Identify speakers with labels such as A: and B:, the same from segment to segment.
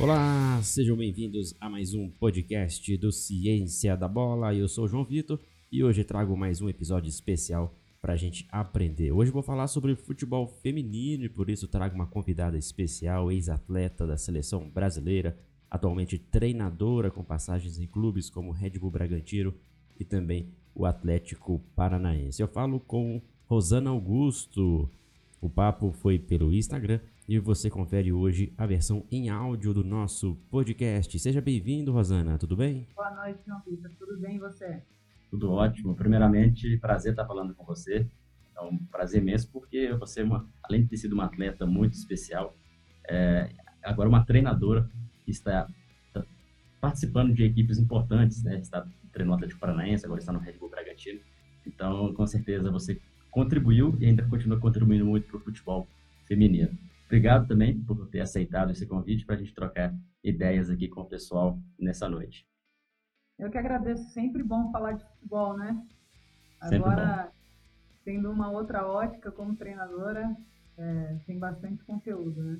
A: Olá, sejam bem-vindos a mais um podcast do Ciência da Bola. Eu sou o João Vitor e hoje trago mais um episódio especial para a gente aprender. Hoje vou falar sobre futebol feminino e por isso trago uma convidada especial, ex-atleta da seleção brasileira, atualmente treinadora com passagens em clubes como Red Bull Bragantino e também o Atlético Paranaense. Eu falo com Rosana Augusto. O papo foi pelo Instagram e você confere hoje a versão em áudio do nosso podcast. Seja bem-vindo, Rosana, tudo bem?
B: Boa noite, João Vitor, tudo bem e você?
C: Tudo ótimo. Primeiramente, prazer estar falando com você. É um prazer mesmo, porque você, é além de ter sido uma atleta muito especial, é agora uma treinadora que está, está participando de equipes importantes, né? Está treinando o Atlético Paranaense, agora está no Red Bull Bragantino. Então, com certeza, você contribuiu e ainda continua contribuindo muito para o futebol feminino. Obrigado também por ter aceitado esse convite para a gente trocar ideias aqui com o pessoal nessa noite.
B: Eu que agradeço, sempre bom falar de futebol, né?
C: Agora,
B: tendo uma outra ótica como treinadora, é, tem bastante conteúdo, né?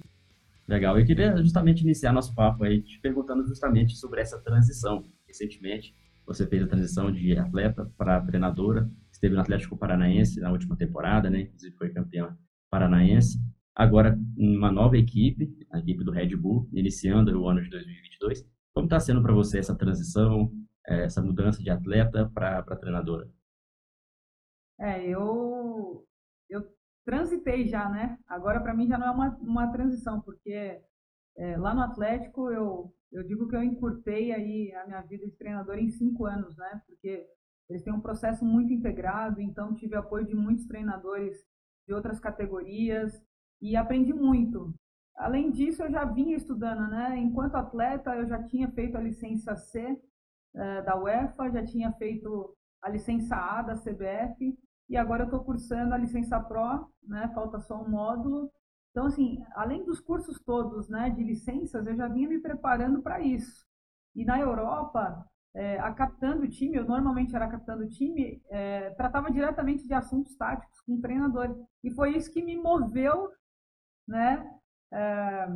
C: Legal, eu queria justamente iniciar nosso papo aí te perguntando justamente sobre essa transição. Recentemente, você fez a transição de atleta para treinadora, esteve no Atlético Paranaense na última temporada, né? Inclusive foi campeã paranaense agora uma nova equipe, a equipe do Red Bull, iniciando o ano de 2022. Como está sendo para você essa transição, é, essa mudança de atleta para treinadora?
B: É, eu, eu transitei já, né? Agora para mim já não é uma, uma transição, porque é, lá no Atlético eu, eu digo que eu encurtei aí a minha vida de treinador em cinco anos, né? Porque eles têm um processo muito integrado, então tive apoio de muitos treinadores de outras categorias, e aprendi muito. Além disso, eu já vinha estudando, né? Enquanto atleta, eu já tinha feito a licença C eh, da UEFA, já tinha feito a licença A da CBF e agora eu estou cursando a licença Pro, né? Falta só um módulo. Então, assim, além dos cursos todos, né, de licenças, eu já vinha me preparando para isso. E na Europa, é, a capitã do time, eu normalmente era capitã do time, é, tratava diretamente de assuntos táticos com o treinador. E foi isso que me moveu né? É,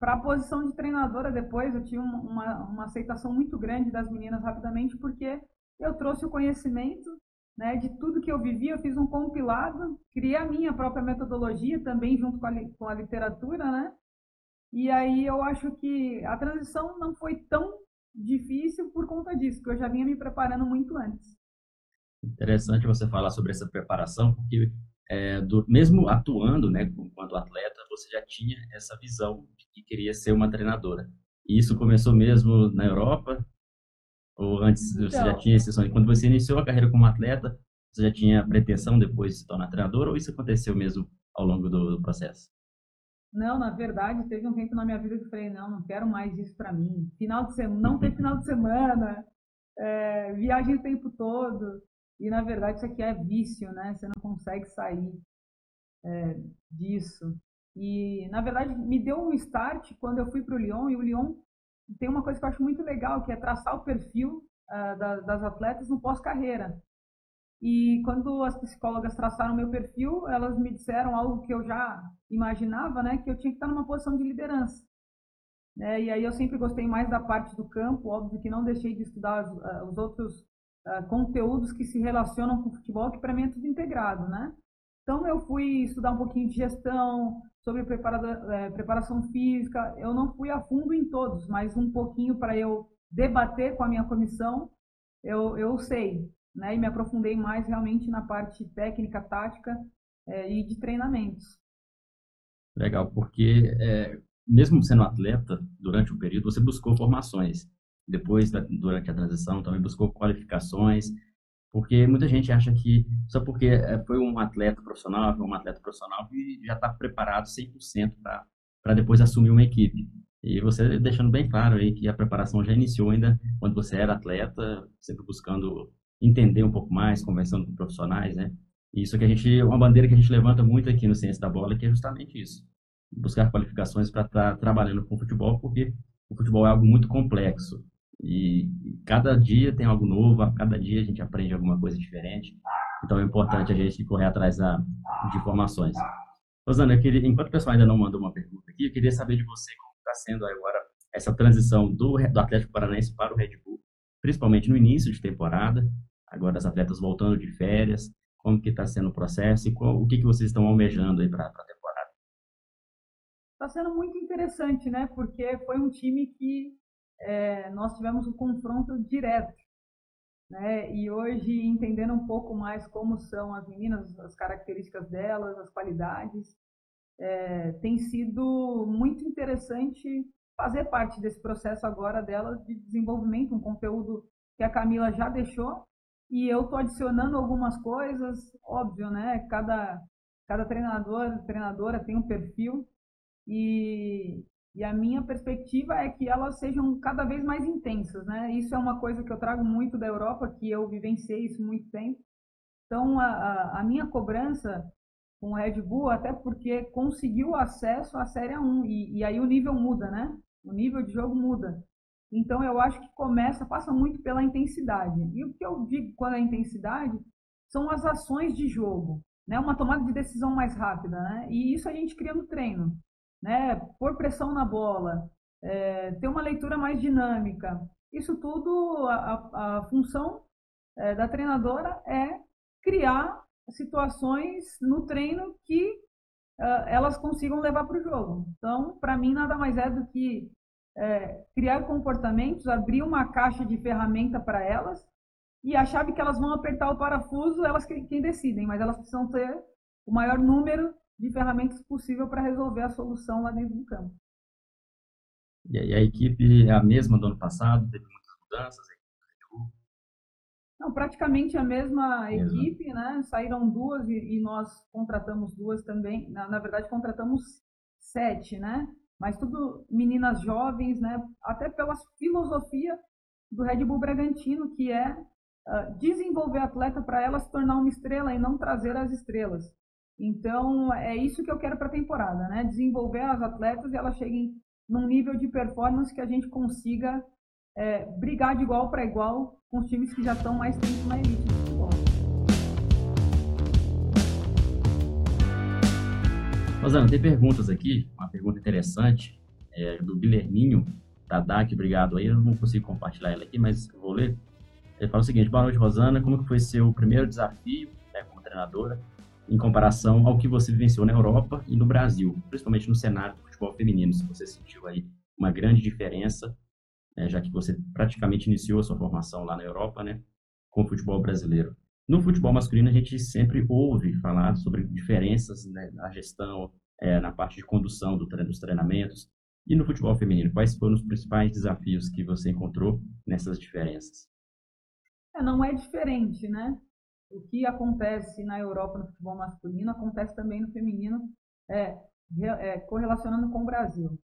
B: para a posição de treinadora depois, eu tive uma, uma aceitação muito grande das meninas rapidamente, porque eu trouxe o conhecimento né, de tudo que eu vivi, eu fiz um compilado, criei a minha própria metodologia também junto com a, com a literatura, né? E aí eu acho que a transição não foi tão difícil por conta disso, porque eu já vinha me preparando muito antes.
C: Interessante você falar sobre essa preparação, porque é, do, mesmo atuando, né, enquanto atleta, você já tinha essa visão de que queria ser uma treinadora. E isso começou mesmo na Europa? Ou antes você já então tinha esse sonho? Quando você iniciou a carreira como atleta, você já tinha pretensão depois de se tornar treinadora ou isso aconteceu mesmo ao longo do, do processo?
B: Não, na verdade, teve um tempo na minha vida que eu falei, não, não quero mais isso para mim. Final de semana, não ter final de semana, é, viagem o tempo todo. E na verdade isso aqui é vício, né? Você não consegue sair é, disso. E na verdade me deu um start quando eu fui para o Lyon. E o Lyon tem uma coisa que eu acho muito legal, que é traçar o perfil uh, da, das atletas no pós-carreira. E quando as psicólogas traçaram meu perfil, elas me disseram algo que eu já imaginava, né? Que eu tinha que estar numa posição de liderança. É, e aí eu sempre gostei mais da parte do campo, óbvio que não deixei de estudar os, uh, os outros uh, conteúdos que se relacionam com o futebol, que para mim é tudo integrado, né? Então eu fui estudar um pouquinho de gestão, sobre é, preparação física. Eu não fui a fundo em todos, mas um pouquinho para eu debater com a minha comissão, eu, eu sei, né? E me aprofundei mais realmente na parte técnica, tática é, e de treinamentos.
C: Legal, porque é, mesmo sendo atleta, durante o período, você buscou formações depois, durante a transição, também buscou qualificações, porque muita gente acha que só porque eh, foi um atleta profissional, foi um atleta profissional e já está preparado 100% para depois assumir uma equipe. E você deixando bem claro aí que a preparação já iniciou ainda quando você era atleta, sempre buscando entender um pouco mais, conversando com profissionais, né? Isso que a gente, uma bandeira que a gente levanta muito aqui no Ciência da Bola, que é justamente isso. Buscar qualificações para estar tá trabalhando com futebol, porque o futebol é algo muito complexo. E cada dia tem algo novo, a cada dia a gente aprende alguma coisa diferente. Então é importante a gente correr atrás de informações. Rosana, eu queria, enquanto o pessoal ainda não mandou uma pergunta aqui, eu queria saber de você como está sendo agora essa transição do, do Atlético Paranaense para o Red Bull, principalmente no início de temporada, agora as atletas voltando de férias, como que está sendo o processo e qual, o que, que vocês estão almejando aí para a temporada?
B: Está sendo muito interessante, né? Porque foi um time que é, nós tivemos um confronto direto, né? E hoje entendendo um pouco mais como são as meninas, as características delas, as qualidades, é, tem sido muito interessante fazer parte desse processo agora delas de desenvolvimento, um conteúdo que a Camila já deixou e eu estou adicionando algumas coisas, óbvio, né? Cada, cada treinador, treinadora tem um perfil e, e a minha perspectiva é que elas sejam cada vez mais intensas, né? Isso é uma coisa que eu trago muito da Europa, que eu vivenciei isso muito tempo. Então, a, a, minha cobrança com o Red Bull, até porque conseguiu acesso à Série 1 e, e aí o nível muda, né? O nível de jogo muda. Então eu acho que começa, passa muito pela intensidade. E o que eu digo quando é intensidade são as ações de jogo, né? Uma tomada de decisão mais rápida, né? E isso a gente cria no treino, né? Pôr pressão na bola, é, ter uma leitura mais dinâmica. Isso tudo, a, a, função é, da treinadora é criar situações no treino que uh, elas consigam levar para o jogo. Então, para mim, nada mais é do que é, criar comportamentos, abrir uma caixa de ferramenta para elas e a chave que elas vão apertar o parafuso, elas quem, quem decidem, mas elas precisam ter o maior número de ferramentas possível para resolver a solução lá dentro do campo.
C: E a equipe é a mesma do ano passado, teve muitas mudanças?
B: Não, praticamente a mesma equipe, né? Saíram duas e, e, nós contratamos duas também. Na, na verdade, contratamos sete, né? mas tudo meninas jovens, né? Até pela filosofia do Red Bull Bragantino, que é uh, desenvolver atleta para ela se tornar uma estrela e não trazer as estrelas. Então, é isso que eu quero para a temporada, né? Desenvolver as atletas e elas cheguem num nível de performance que a gente consiga é, brigar de igual para igual com os times que já estão mais tempo na elite do futebol.
C: Rosana, tem perguntas aqui, uma pergunta interessante, é, do Guilherminho, da DAC, obrigado aí, eu não consigo compartilhar ela aqui, mas vou ler. Ele fala o seguinte, boa noite, Rosana, como que foi seu primeiro desafio né, como treinadora em comparação ao que você vivenciou na Europa e no Brasil, principalmente no cenário do futebol feminino, se você sentiu aí uma grande diferença, né, já que você praticamente iniciou a sua formação lá na Europa, né, com o futebol brasileiro. No futebol masculino, a gente sempre ouve falar sobre diferenças né, na gestão, é, na parte de condução do treino, dos treinamentos. E no futebol feminino, quais foram os principais desafios que você encontrou nessas diferenças?
B: É, não é diferente, né? O que acontece na Europa no futebol masculino acontece também no feminino, é, é correlacionando com o Brasil.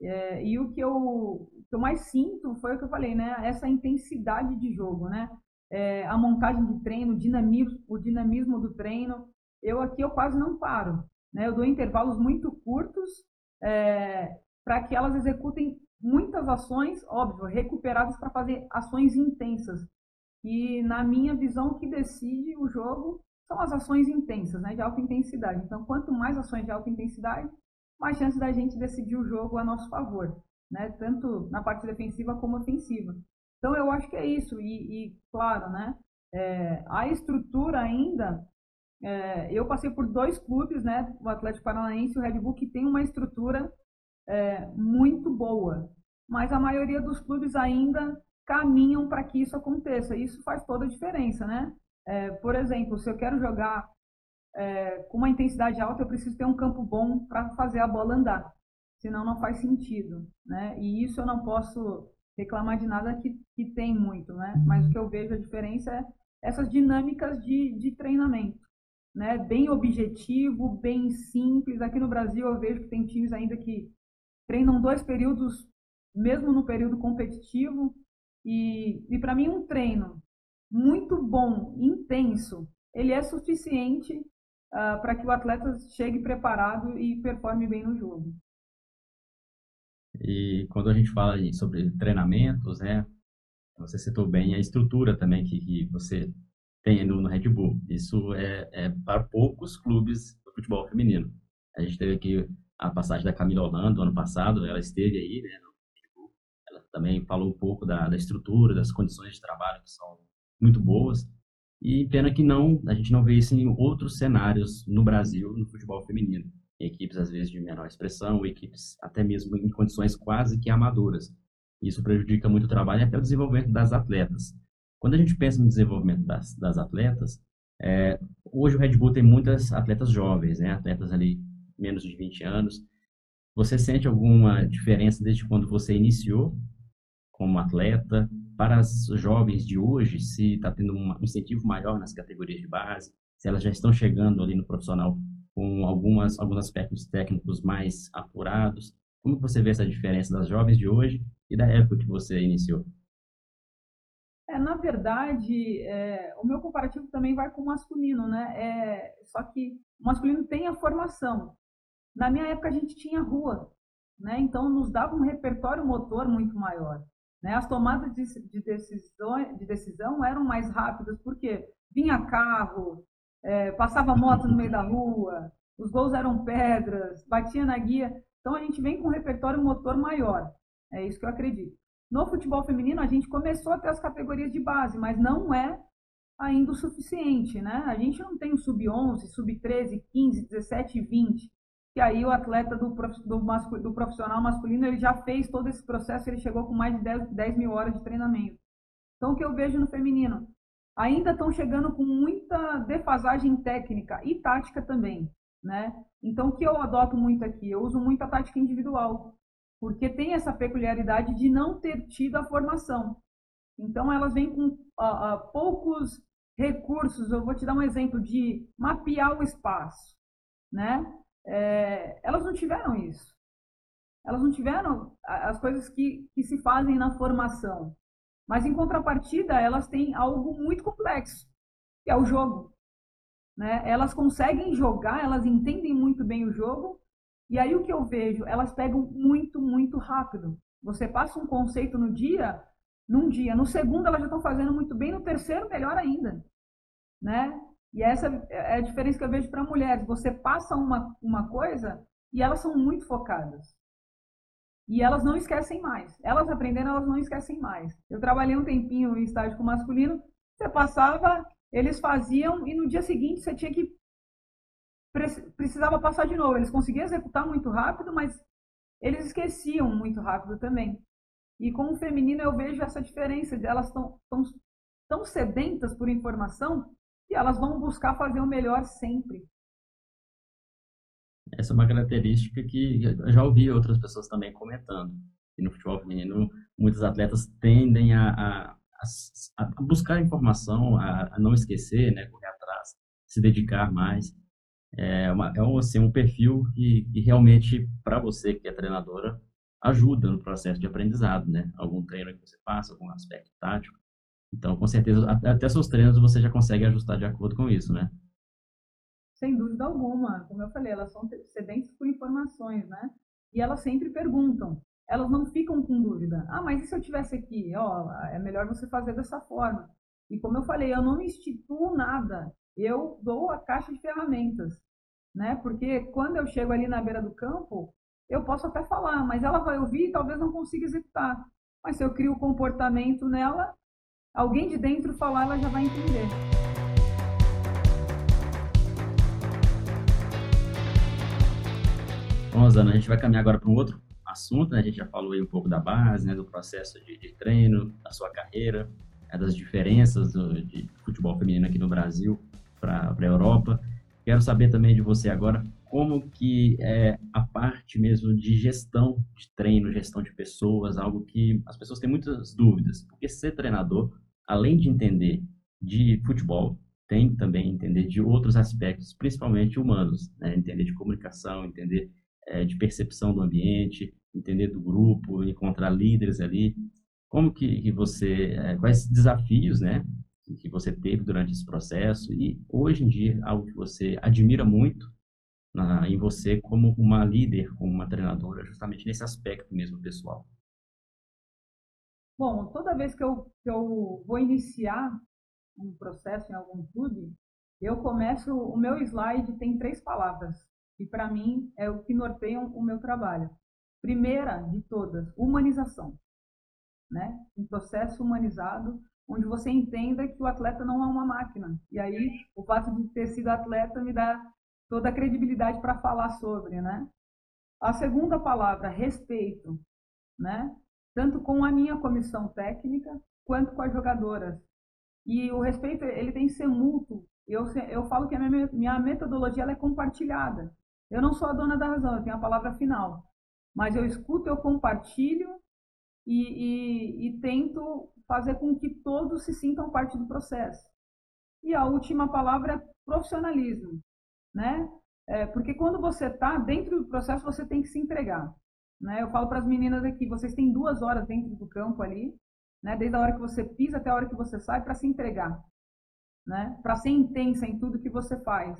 B: É, e o que, eu, o que eu mais sinto foi o que eu falei, né? Essa intensidade de jogo, né? é, a montagem de treino, o dinamismo, o dinamismo do treino. Eu aqui eu quase não paro, né? Eu dou intervalos muito curtos é, para que elas executem muitas ações, óbvio, recuperadas para fazer ações intensas. E na minha visão, o que decide o jogo são as ações intensas, né, de alta intensidade. Então, quanto mais ações de alta intensidade, mais chance da gente decidir o jogo a nosso favor, né, tanto na parte defensiva como ofensiva. Então, eu acho que é isso. E, e claro, né? É, a estrutura ainda. É, eu passei por dois clubes, né? O Atlético Paranaense e o Red Bull, que tem uma estrutura é, muito boa. Mas a maioria dos clubes ainda caminham para que isso aconteça. Isso faz toda a diferença, né? É, por exemplo, se eu quero jogar é, com uma intensidade alta, eu preciso ter um campo bom para fazer a bola andar. Senão não faz sentido, né? E isso eu não posso reclamar de nada que, que tem muito, né? Mas o que eu vejo a diferença é essas dinâmicas de, de treinamento, né? Bem objetivo, bem simples. Aqui no Brasil eu vejo que tem times ainda que treinam dois períodos, mesmo no período competitivo. E, e para mim um treino muito bom, intenso, ele é suficiente uh, para que o atleta chegue preparado e performe bem no jogo.
C: E quando a gente fala sobre treinamentos, né, você citou bem a estrutura também que, que você tem no, no, Red Bull. Isso é, é, para poucos clubes do futebol feminino. A gente teve aqui a passagem da Camila Holanda ano passado, ela esteve aí, né, também falou um pouco da, da estrutura, das condições de trabalho que são muito boas. E pena que não, a gente não vê isso em outros cenários no Brasil, no futebol feminino. Equipes, às vezes, de menor expressão, equipes até mesmo em condições quase que amadoras. Isso prejudica muito o trabalho e até o desenvolvimento das atletas. Quando a gente pensa no desenvolvimento das, das atletas, é, hoje o Red Bull tem muitas atletas jovens, né? atletas ali menos de 20 anos. Você sente alguma diferença desde quando você iniciou como atleta para as jovens de hoje, se está tendo um incentivo maior nas categorias de base, se elas já estão chegando ali no profissional com algumas, alguns aspectos técnicos mais apurados? Como você vê essa diferença das jovens de hoje e da época que você iniciou?
B: É, na verdade, é, o meu comparativo também vai com o masculino, né? É, só que o masculino tem a formação. Na minha época a gente tinha rua, né? Então nos dava um repertório motor muito maior. Né? As tomadas de, de, decisão, de decisão eram mais rápidas, porque vinha carro, é, passava moto no meio da rua, os gols eram pedras, batia na guia. Então a gente vem com um repertório motor maior. É isso que eu acredito. No futebol feminino, a gente começou a ter as categorias de base, mas não é ainda o suficiente, né? A gente não tem o sub-11, sub-13, 15, 17 e 20, que aí o atleta do, do, do, profissional masculino ele já fez todo esse processo, ele chegou com mais de 10, 10 mil horas de treinamento. Então, o que eu vejo no feminino? Ainda estão chegando com muita defasagem técnica e tática também, né? Então, o que eu adoto muito aqui? Eu uso muito a tática individual porque tem essa peculiaridade de não ter tido a formação. Então, elas vêm com uh, uh, poucos recursos. Eu vou te dar um exemplo de mapear o espaço, né? É, elas não tiveram isso. Elas não tiveram as coisas que, que se fazem na formação. Mas, em contrapartida, elas têm algo muito complexo, que é o jogo. Né? Elas conseguem jogar, elas entendem muito bem o jogo e aí o que eu vejo, elas pegam muito, muito rápido. Você passa um conceito no dia, num dia, no segundo elas já estão fazendo muito bem, no terceiro melhor ainda, né? E essa é a diferença que eu vejo para mulheres. Você passa uma, uma coisa e elas são muito focadas. E elas não esquecem mais. Elas aprendendo, elas não esquecem mais. Eu trabalhei um tempinho em estágio com masculino, você passava, eles faziam e no dia seguinte você tinha que precisava passar de novo. Eles conseguiam executar muito rápido, mas eles esqueciam muito rápido também. E com o feminino eu vejo essa diferença, elas estão tão, tão sedentas por informação que elas vão buscar fazer o melhor sempre.
C: Essa é uma característica que eu já ouvi outras pessoas também comentando. E no futebol feminino, muitos atletas tendem a, a, a, a buscar informação, a, não esquecer, né, correr atrás, se dedicar mais é, uma, é um, assim, um perfil que, que realmente, para você que é treinadora, ajuda no processo de aprendizado, né? Algum treino que você passa, algum aspecto tático. Então, com certeza, até seus treinos você já consegue ajustar de acordo com isso, né?
B: Sem dúvida alguma. Como eu falei, elas são sedentes por informações, né? E elas sempre perguntam. Elas não ficam com dúvida. Ah, mas e se eu tivesse aqui? Ó, é melhor você fazer dessa forma. E como eu falei, eu não instituo nada eu dou a caixa de ferramentas, né? Porque quando eu chego ali na beira do campo, eu posso até falar, mas ela vai ouvir e talvez não consiga executar. Mas se eu crio o comportamento nela, alguém de dentro falar, ela já vai entender.
C: Bom, Rosana, a gente vai caminhar agora para um outro assunto, né? A gente já falou aí um pouco da base, né? Do processo de, de treino, da sua carreira, né? das diferenças do, de futebol feminino aqui no Brasil para a Europa. Quero saber também de você agora como que é a parte mesmo de gestão de treino, gestão de pessoas, algo que as pessoas têm muitas dúvidas, porque ser treinador, além de entender de futebol, tem também entender de outros aspectos, principalmente humanos, né? entender de comunicação, entender é, de percepção do ambiente, entender do grupo, encontrar líderes ali. Como que, que você, é, quais desafios, né, que você teve durante esse processo e hoje em dia algo que você admira muito na, em você como uma líder, como uma treinadora, justamente nesse aspecto mesmo pessoal?
B: Bom, toda vez que eu, que eu vou iniciar um processo em algum clube, eu começo, o meu slide tem três palavras, e para mim é o que norteiam o meu trabalho. Primeira de todas, humanização. né? Um processo humanizado, onde você entenda que o atleta não é uma máquina. E aí, o fato de ter sido atleta me dá toda a credibilidade para falar sobre, né? A segunda palavra, respeito, né? Tanto com a minha comissão técnica quanto com as jogadoras. E o respeito, ele tem que ser mútuo. Eu, eu falo que a minha, minha metodologia é compartilhada. Eu não sou a dona da razão, eu tenho a palavra final. Mas eu escuto, eu compartilho e, e, e tento fazer com que todos se sintam parte do processo. E a última palavra é profissionalismo, né? É, porque quando você está dentro do processo, você tem que se entregar. Né? Eu falo para as meninas aqui, vocês têm duas horas dentro do campo ali, né? desde a hora que você pisa até a hora que você sai, para se entregar. Né? Para ser intensa em tudo que você faz.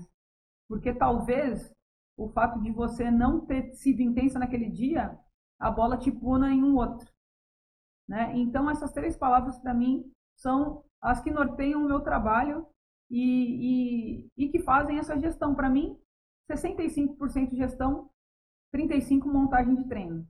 B: Porque talvez o fato de você não ter sido intensa naquele dia, a bola te puna em um outro. Né? Então, essas três palavras, para mim, são as que norteiam o meu trabalho e, e, e que fazem essa gestão. Para mim, 65% gestão, 35% montagem de treino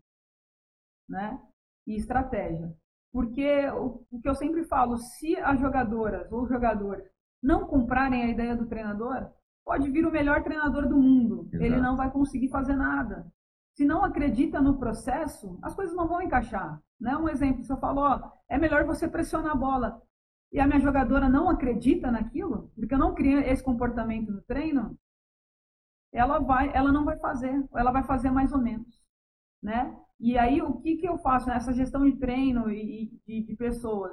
B: né? e estratégia. Porque o, o que eu sempre falo, se as jogadoras ou jogadores não comprarem a ideia do treinador, pode vir o melhor treinador do mundo. Exato. Ele não vai conseguir fazer nada. Se não acredita no processo, as coisas não vão encaixar. Né? Um exemplo, se eu falo, ó, é melhor você pressionar a bola e a minha jogadora não acredita naquilo, porque eu não criei esse comportamento no treino, ela vai, ela não vai fazer, ela vai fazer mais ou menos, né? E aí o que que eu faço nessa gestão de treino e, de, pessoas?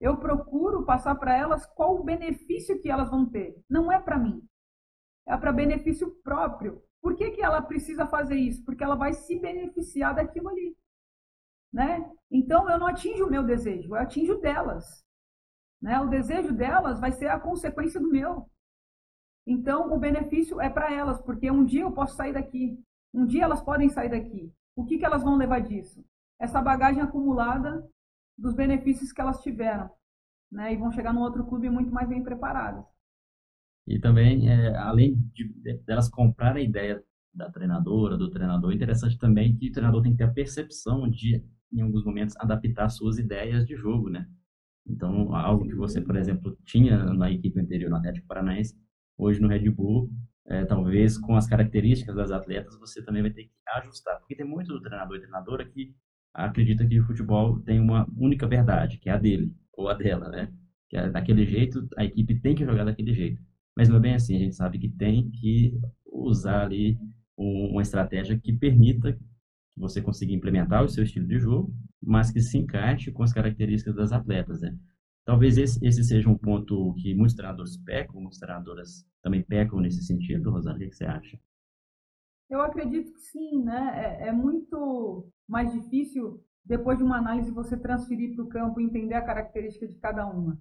B: Eu procuro passar para elas qual o benefício que elas vão ter. Não é para mim, é para benefício próprio. Por que, que ela precisa fazer isso? Porque ela vai se beneficiar daquilo ali. Né? Então eu não atinjo o meu desejo, eu atinjo delas. Né? O desejo delas vai ser a consequência do meu. Então o benefício é para elas, porque um dia eu posso sair daqui, um dia elas podem sair daqui. O que, que elas vão levar disso? Essa bagagem acumulada dos benefícios que elas tiveram. Né? E vão chegar num outro clube muito mais bem preparadas.
C: E também, é, além de, de, delas comprarem a ideia da treinadora, do treinador, é interessante também que o treinador tem que ter a percepção de, em alguns momentos, adaptar suas ideias de jogo, né? Então, algo que você, por exemplo, tinha na equipe anterior no Atlético Paranaense, hoje no Red Bull, é, talvez com as características das atletas, você também vai ter que ajustar. Porque tem muito do treinador e treinadora que acredita que o futebol tem uma única verdade, que é a dele, ou a dela, né? Que é daquele jeito, a equipe tem que jogar daquele jeito. Mas não é bem assim, a gente sabe que tem que usar ali uma estratégia que permita que você consiga implementar o seu estilo de jogo, mas que se encaixe com as características das atletas, né? Talvez esse, esse seja um ponto que muitos treinadores pecam, muitas treinadoras também pecam nesse sentido. Rosana, o que, você acha?
B: Eu acredito que sim, né? É, é muito mais difícil, depois de uma análise, você transferir para o campo e entender a característica de cada uma.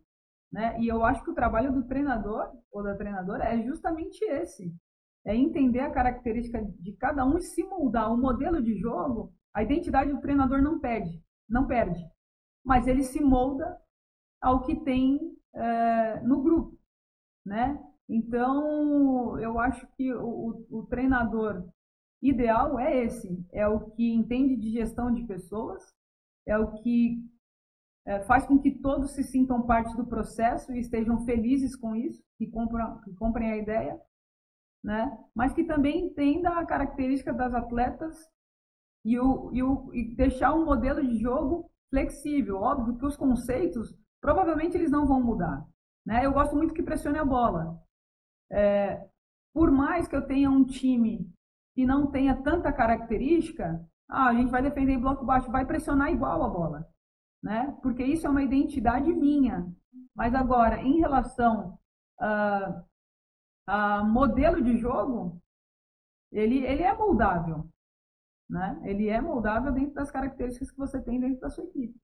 B: Né? E eu acho que o trabalho do treinador ou da treinadora é justamente esse. É entender a característica de cada um e se moldar. O modelo de jogo, a identidade do treinador não perde, não perde. Mas ele se molda ao que tem é, no grupo. Né? Então, eu acho que o, o, treinador ideal é esse. É o que entende de gestão de pessoas, é o que é, faz com que todos se sintam parte do processo e estejam felizes com isso, que, compram, que comprem a ideia, né? mas que também entenda a característica das atletas e, o, e, o, e deixar um modelo de jogo flexível. Óbvio que os conceitos, provavelmente eles não vão mudar. Né? Eu gosto muito que pressione a bola. É, por mais que eu tenha um time que não tenha tanta característica, ah, a gente vai defender em bloco baixo, vai pressionar igual a bola né? Porque isso é uma identidade minha. Mas agora, em relação a, a modelo de jogo, ele, ele é moldável, né? Ele é moldável dentro das características que você tem dentro da sua equipe.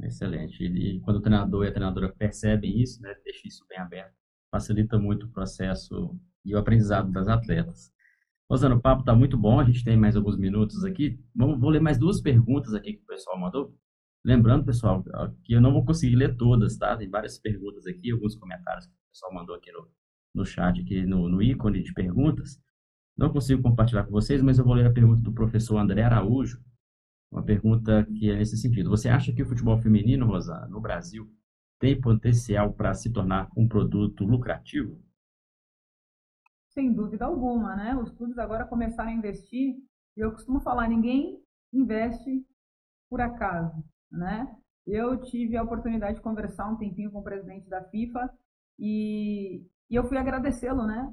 C: Excelente. E quando o treinador e a treinadora percebem isso, né, deixa isso bem aberto, facilita muito o processo e o aprendizado das atletas. Rosana, o papo está muito bom, a gente tem mais alguns minutos aqui. Vamos, vou ler mais duas perguntas aqui que o pessoal mandou. Lembrando, pessoal, que eu não vou conseguir ler todas, tá? Tem várias perguntas aqui, alguns comentários que o pessoal mandou aqui no, no chat, aqui no, no ícone de perguntas. Não consigo compartilhar com vocês, mas eu vou ler a pergunta do professor André Araújo. Uma pergunta que é nesse sentido. Você acha que o futebol feminino, Rosa, no Brasil, tem potencial para se tornar um produto lucrativo?
B: Sem dúvida alguma, né? Os clubes agora começaram a investir. Eu costumo falar, ninguém investe por acaso, né? Eu tive a oportunidade de conversar um tempinho com o presidente da FIFA e, e eu fui agradecê-lo, né?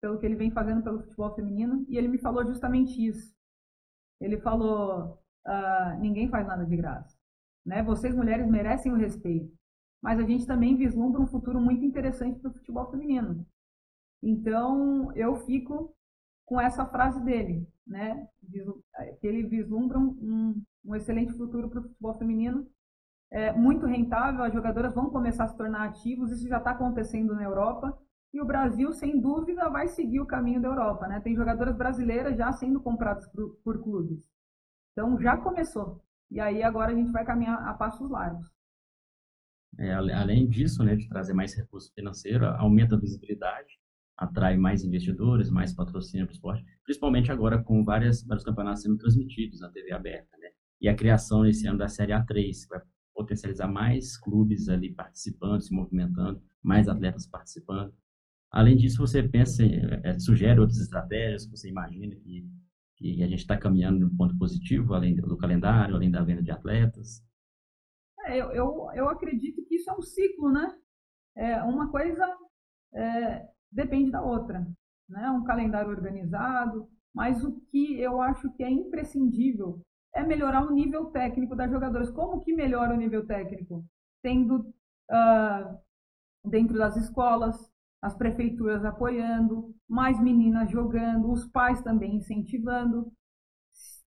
B: Pelo que ele vem fazendo pelo futebol feminino e ele me falou justamente isso. Ele falou: uh, ninguém faz nada de graça, né? Vocês mulheres merecem o respeito, mas a gente também vislumbra um futuro muito interessante para o futebol feminino. Então eu fico com essa frase dele, né? Que ele vislumbra um, um excelente futuro para o futebol feminino, é, muito rentável. As jogadoras vão começar a se tornar ativos. Isso já está acontecendo na Europa. E o Brasil, sem dúvida, vai seguir o caminho da Europa. Né? Tem jogadoras brasileiras já sendo compradas por, por clubes. Então já começou. E aí agora a gente vai caminhar a passos largos.
C: É, além disso, né, de trazer mais recurso financeiro, aumenta a visibilidade, atrai mais investidores, mais patrocínio para o esporte, principalmente agora com várias, vários campeonatos sendo transmitidos na TV aberta. Né? E a criação esse ano da Série A3, que vai potencializar mais clubes ali participando, se movimentando, mais atletas participando. Além disso, você pensa, é, sugere outras estratégias que você imagina que, que a gente está caminhando no ponto positivo, além do calendário, além da venda de atletas?
B: É, eu, eu, eu acredito que isso é um ciclo, né? É, uma coisa é, depende da outra, né? Um calendário organizado, mas o que eu acho que é imprescindível é melhorar o nível técnico das jogadoras. Como que melhora o nível técnico? Tendo uh, dentro das escolas, as prefeituras apoiando, mais meninas jogando, os pais também incentivando.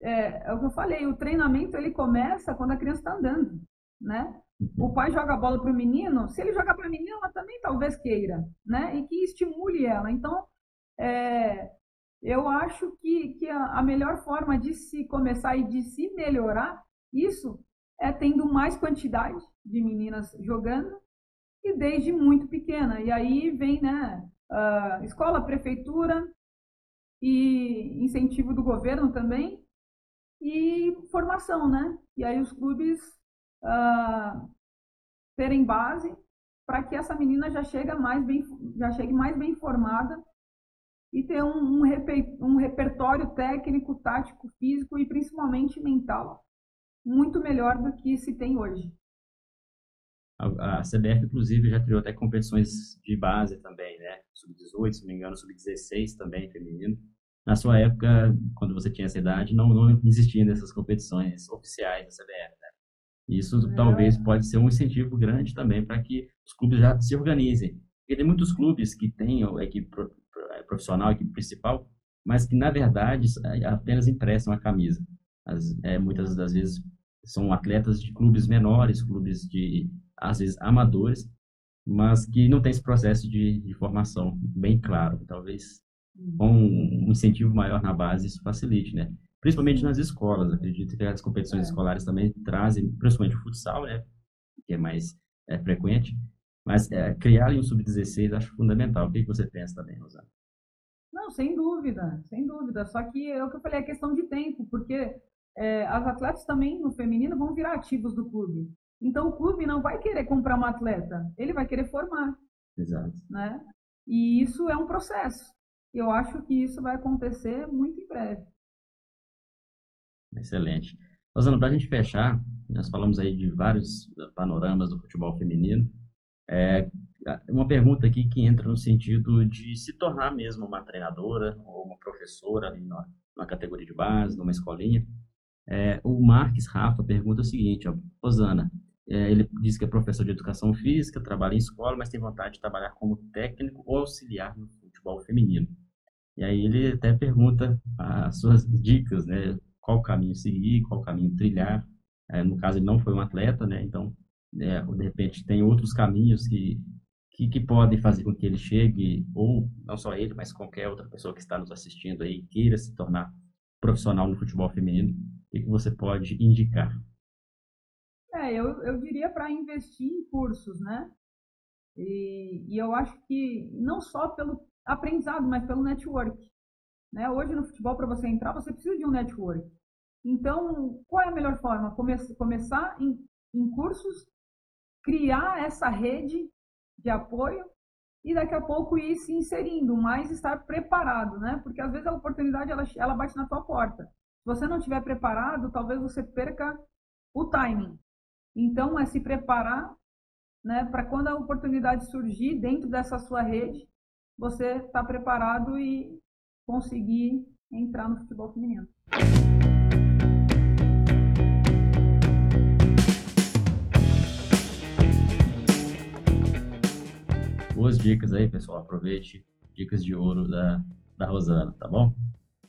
B: É, é o que eu falei, o treinamento ele começa quando a criança está andando, né? O pai joga a bola para o menino, se ele jogar para a menina, ela também talvez queira, né? E que estimule ela. Então, é, eu acho que, que a, a melhor forma de se começar e de se melhorar isso é tendo mais quantidade de meninas jogando e desde muito pequena. E aí vem, né, uh, escola, prefeitura e incentivo do governo também e formação, né? E aí os clubes uh, terem base para que essa menina já chegue mais bem, já chegue mais bem formada e ter um, um, reper, um repertório técnico, tático, físico e principalmente mental muito melhor do que se tem hoje.
C: A, a CBF, inclusive, já criou até competições de base também, né? Sub-18, se não me engano, sub-16 também, feminino. Na sua época, quando você tinha essa idade, não, não existiam essas competições oficiais da CBF, né? Isso é. talvez pode ser um incentivo grande também para que os clubes já se organizem. Porque tem muitos clubes que têm a equipe profissional, equipe principal, mas que na verdade apenas emprestam a camisa. As, é, muitas das vezes são atletas de clubes menores, clubes de às vezes amadores, mas que não tem esse processo de, de formação bem claro. Talvez uhum. com um incentivo maior na base isso facilite, né? Principalmente nas escolas. Acredito que as competições é. escolares também trazem, principalmente o futsal, né? Que é mais é, frequente. Mas é, criar um sub-16 acho fundamental. O que você pensa também, Rosana?
B: Não, sem dúvida, sem dúvida. Só que é o que eu falei, é questão de tempo, porque é, as atletas também no feminino vão virar ativos do clube. Então o clube não vai querer comprar uma atleta, ele vai querer formar.
C: Exato.
B: Né? E isso é um processo. Eu acho que isso vai acontecer muito em breve.
C: Excelente. Rosana, para a gente fechar, nós falamos aí de vários panoramas do futebol feminino. É, uma pergunta aqui que entra no sentido de se tornar mesmo uma treinadora ou uma professora ali na, na categoria de base, numa escolinha. É, o Marques Rafa pergunta o seguinte, ó, Rosana, é, ele diz que é professor de educação física, trabalha em escola, mas tem vontade de trabalhar como técnico ou auxiliar no futebol feminino. E aí ele até pergunta as suas dicas, né? Qual caminho seguir, qual caminho trilhar. É, no caso, ele não foi um atleta, né? Então, é, de repente, tem outros caminhos que que, que podem fazer com que ele chegue, ou não só ele, mas qualquer outra pessoa que está nos assistindo aí, queira se tornar profissional no futebol feminino, que, que você pode indicar?
B: É, eu, eu diria para investir em cursos, né? E, e eu acho que não só pelo aprendizado, mas pelo network. Né? Hoje no futebol, para você entrar, você precisa de um network. Então, qual é a melhor forma? Come começar em, em cursos, criar essa rede de apoio e daqui a pouco ir se inserindo, mas estar preparado, né? Porque às vezes a oportunidade ela, ela bate na tua porta. Se você não estiver preparado, talvez você perca o timing. Então, é se preparar, né? Para quando a oportunidade surgir dentro dessa sua rede, você está preparado e conseguir entrar no futebol feminino.
C: Boas dicas aí, pessoal. Aproveite dicas de ouro da, da Rosana, tá bom?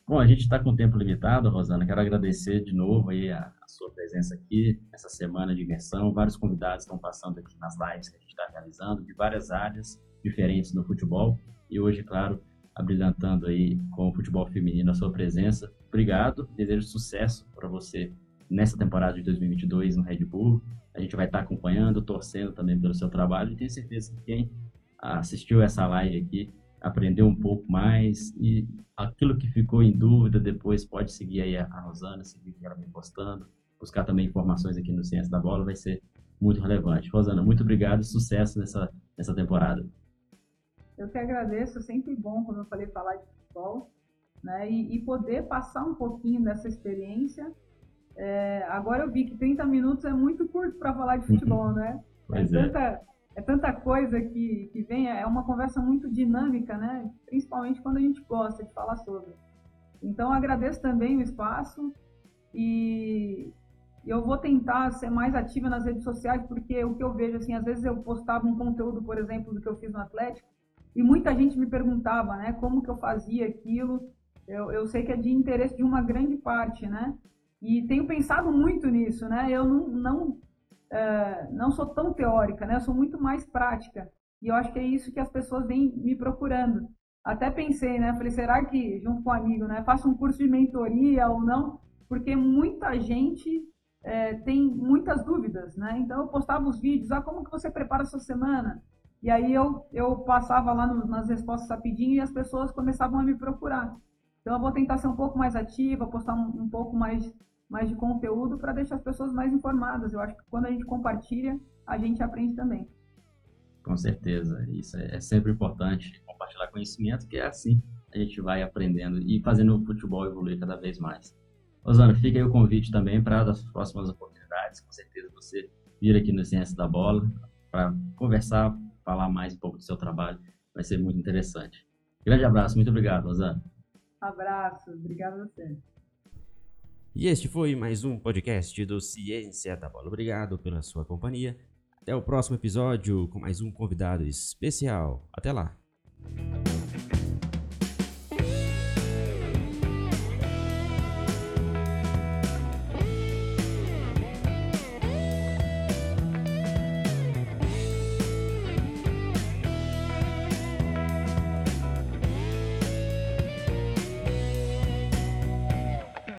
C: Bom, a gente está com tempo limitado, Rosana. Quero agradecer de novo aí a, a, sua presença aqui, essa semana de imersão. Vários convidados estão passando aqui nas lives que a gente está realizando, de várias áreas diferentes no futebol. E hoje, claro, abrilhantando aí com o futebol feminino a sua presença. Obrigado, desejo sucesso para você nessa temporada de 2022 no Red Bull. A gente vai estar tá acompanhando, torcendo também pelo seu trabalho e tenho certeza que quem assistiu essa live aqui aprendeu um pouco mais e aquilo que ficou em dúvida depois pode seguir aí a Rosana, seguir o que ela vem postando, buscar também informações aqui no Ciência da Bola, vai ser muito relevante. Rosana, muito obrigado e sucesso nessa, nessa temporada.
B: Eu que agradeço, é sempre bom, como eu falei, falar de futebol, né, e, e poder passar um pouquinho dessa experiência. É, agora eu vi que 30 minutos é muito curto para falar de futebol, né?
C: Pois
B: é, é. Tanta, é tanta coisa que, que vem, é uma conversa muito dinâmica, né? Principalmente quando a gente gosta de falar sobre. Então, agradeço também o espaço e eu vou tentar ser mais ativa nas redes sociais, porque o que eu vejo, assim, às vezes eu postava um conteúdo, por exemplo, do que eu fiz no Atlético, e muita gente me perguntava, né, como que eu fazia aquilo. Eu, eu sei que é de interesse de uma grande parte, né? E tenho pensado muito nisso, né? Eu não, não não sou tão teórica, né? Eu sou muito mais prática. E eu acho que é isso que as pessoas vêm me procurando. Até pensei, né? Falei, será que, junto com um amigo, né? Faço um curso de mentoria ou não? Porque muita gente é, tem muitas dúvidas, né? Então eu postava os vídeos, ah, como que você prepara a sua semana? E aí eu, eu passava lá no, nas respostas rapidinho e as pessoas começavam a me procurar. Então eu vou tentar ser um pouco mais ativa, postar um, um pouco mais mais de conteúdo para deixar as pessoas mais informadas. Eu acho que quando a gente compartilha, a gente aprende também.
C: Com certeza, isso é, é sempre importante compartilhar conhecimento, que é assim a gente vai aprendendo e fazendo o futebol evoluir cada vez mais. Rosana, fica aí o convite também para as próximas oportunidades. Com certeza você vir aqui no Ciência da Bola para conversar, falar mais um pouco do seu trabalho. Vai ser muito interessante. Grande abraço, muito obrigado, Rosana.
B: Abraço, obrigado a você.
A: E este foi mais um podcast do Ciência da Bola. Obrigado pela sua companhia. Até o próximo episódio com mais um convidado especial. Até lá!